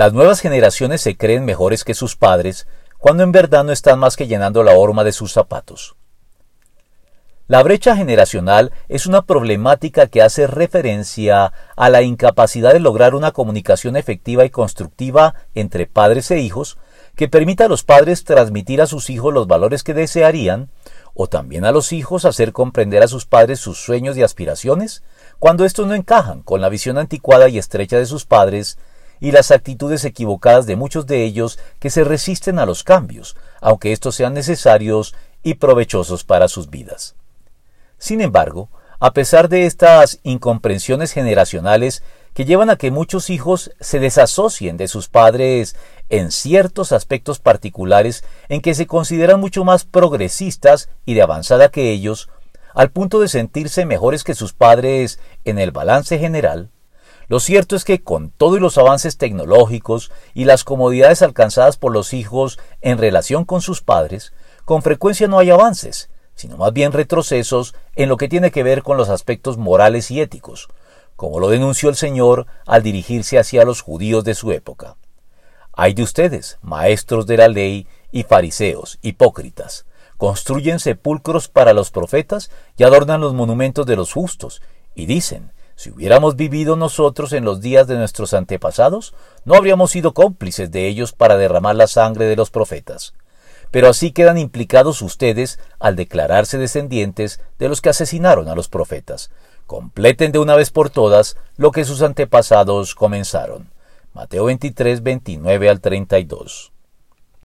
Las nuevas generaciones se creen mejores que sus padres, cuando en verdad no están más que llenando la horma de sus zapatos. La brecha generacional es una problemática que hace referencia a la incapacidad de lograr una comunicación efectiva y constructiva entre padres e hijos que permita a los padres transmitir a sus hijos los valores que desearían, o también a los hijos hacer comprender a sus padres sus sueños y aspiraciones, cuando estos no encajan con la visión anticuada y estrecha de sus padres y las actitudes equivocadas de muchos de ellos que se resisten a los cambios, aunque estos sean necesarios y provechosos para sus vidas. Sin embargo, a pesar de estas incomprensiones generacionales que llevan a que muchos hijos se desasocien de sus padres en ciertos aspectos particulares en que se consideran mucho más progresistas y de avanzada que ellos, al punto de sentirse mejores que sus padres en el balance general, lo cierto es que con todos los avances tecnológicos y las comodidades alcanzadas por los hijos en relación con sus padres, con frecuencia no hay avances, sino más bien retrocesos en lo que tiene que ver con los aspectos morales y éticos, como lo denunció el Señor al dirigirse hacia los judíos de su época. Hay de ustedes, maestros de la ley y fariseos, hipócritas, construyen sepulcros para los profetas y adornan los monumentos de los justos, y dicen, si hubiéramos vivido nosotros en los días de nuestros antepasados, no habríamos sido cómplices de ellos para derramar la sangre de los profetas pero así quedan implicados ustedes al declararse descendientes de los que asesinaron a los profetas. Completen de una vez por todas lo que sus antepasados comenzaron. Mateo 23, 29 al 32.